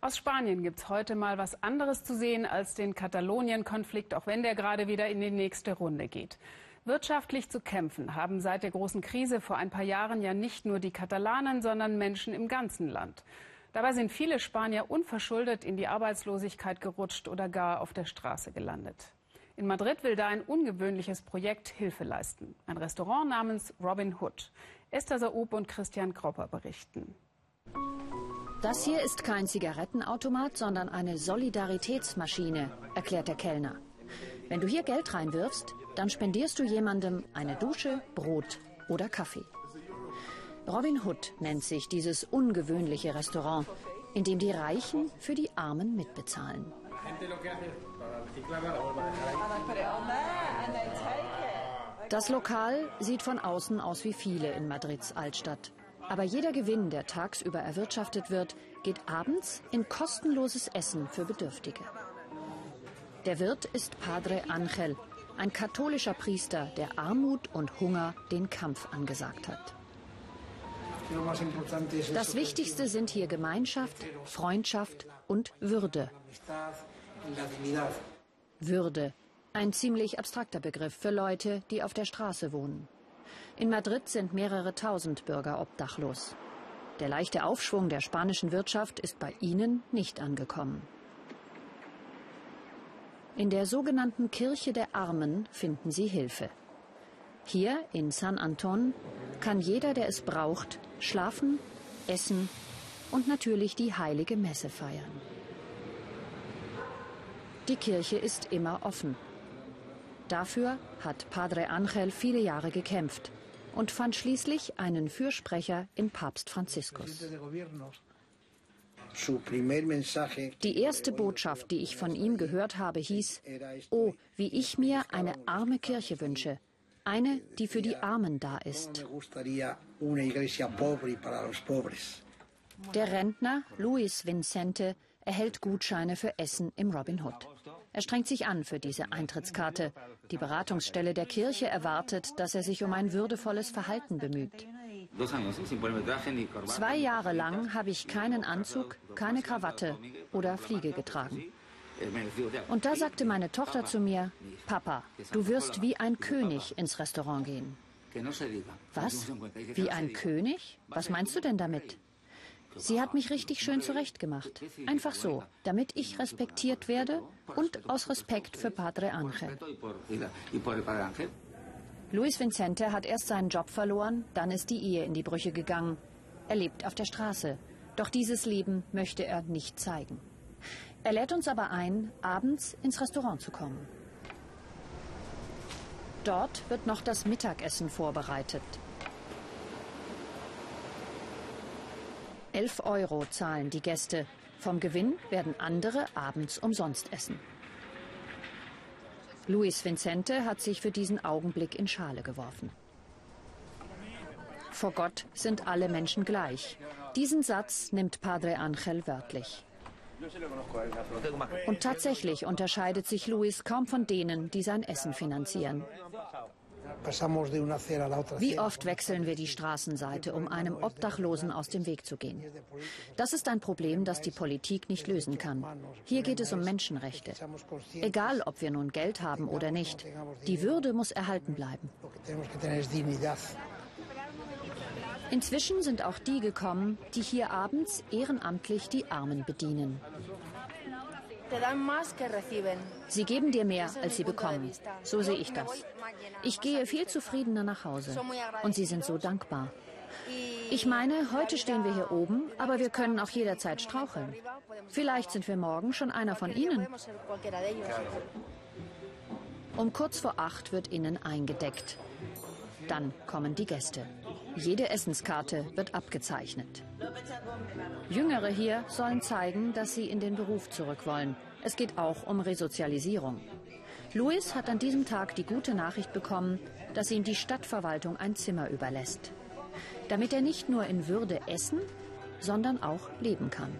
Aus Spanien gibt es heute mal was anderes zu sehen als den Katalonien-Konflikt, auch wenn der gerade wieder in die nächste Runde geht. Wirtschaftlich zu kämpfen haben seit der großen Krise vor ein paar Jahren ja nicht nur die Katalanen, sondern Menschen im ganzen Land. Dabei sind viele Spanier unverschuldet in die Arbeitslosigkeit gerutscht oder gar auf der Straße gelandet. In Madrid will da ein ungewöhnliches Projekt Hilfe leisten. Ein Restaurant namens Robin Hood. Esther Saub und Christian Kropper berichten. Das hier ist kein Zigarettenautomat, sondern eine Solidaritätsmaschine, erklärt der Kellner. Wenn du hier Geld reinwirfst, dann spendierst du jemandem eine Dusche, Brot oder Kaffee. Robin Hood nennt sich dieses ungewöhnliche Restaurant, in dem die Reichen für die Armen mitbezahlen. Das Lokal sieht von außen aus wie viele in Madrids Altstadt. Aber jeder Gewinn, der tagsüber erwirtschaftet wird, geht abends in kostenloses Essen für Bedürftige. Der Wirt ist Padre Angel, ein katholischer Priester, der Armut und Hunger den Kampf angesagt hat. Das Wichtigste sind hier Gemeinschaft, Freundschaft und Würde. Würde, ein ziemlich abstrakter Begriff für Leute, die auf der Straße wohnen. In Madrid sind mehrere tausend Bürger obdachlos. Der leichte Aufschwung der spanischen Wirtschaft ist bei ihnen nicht angekommen. In der sogenannten Kirche der Armen finden sie Hilfe. Hier in San Anton kann jeder, der es braucht, schlafen, essen und natürlich die heilige Messe feiern. Die Kirche ist immer offen. Dafür hat Padre Angel viele Jahre gekämpft und fand schließlich einen Fürsprecher in Papst Franziskus. Die erste Botschaft, die ich von ihm gehört habe, hieß, oh, wie ich mir eine arme Kirche wünsche, eine, die für die Armen da ist. Der Rentner Luis Vincente erhält Gutscheine für Essen im Robin Hood. Er strengt sich an für diese Eintrittskarte. Die Beratungsstelle der Kirche erwartet, dass er sich um ein würdevolles Verhalten bemüht. Zwei Jahre lang habe ich keinen Anzug, keine Krawatte oder Fliege getragen. Und da sagte meine Tochter zu mir, Papa, du wirst wie ein König ins Restaurant gehen. Was? Wie ein König? Was meinst du denn damit? Sie hat mich richtig schön zurechtgemacht. Einfach so, damit ich respektiert werde und aus Respekt für Padre Angel. Luis Vicente hat erst seinen Job verloren, dann ist die Ehe in die Brüche gegangen. Er lebt auf der Straße. Doch dieses Leben möchte er nicht zeigen. Er lädt uns aber ein, abends ins Restaurant zu kommen. Dort wird noch das Mittagessen vorbereitet. 11 Euro zahlen die Gäste. Vom Gewinn werden andere abends umsonst essen. Luis Vincente hat sich für diesen Augenblick in Schale geworfen. Vor Gott sind alle Menschen gleich. Diesen Satz nimmt Padre Angel wörtlich. Und tatsächlich unterscheidet sich Luis kaum von denen, die sein Essen finanzieren. Wie oft wechseln wir die Straßenseite, um einem Obdachlosen aus dem Weg zu gehen? Das ist ein Problem, das die Politik nicht lösen kann. Hier geht es um Menschenrechte. Egal, ob wir nun Geld haben oder nicht, die Würde muss erhalten bleiben. Inzwischen sind auch die gekommen, die hier abends ehrenamtlich die Armen bedienen. Sie geben dir mehr, als sie bekommen. So sehe ich das. Ich gehe viel zufriedener nach Hause. Und sie sind so dankbar. Ich meine, heute stehen wir hier oben, aber wir können auch jederzeit straucheln. Vielleicht sind wir morgen schon einer von ihnen. Um kurz vor acht wird innen eingedeckt. Dann kommen die Gäste. Jede Essenskarte wird abgezeichnet. Jüngere hier sollen zeigen, dass sie in den Beruf zurück wollen. Es geht auch um Resozialisierung. Luis hat an diesem Tag die gute Nachricht bekommen, dass ihm die Stadtverwaltung ein Zimmer überlässt. Damit er nicht nur in Würde essen, sondern auch leben kann.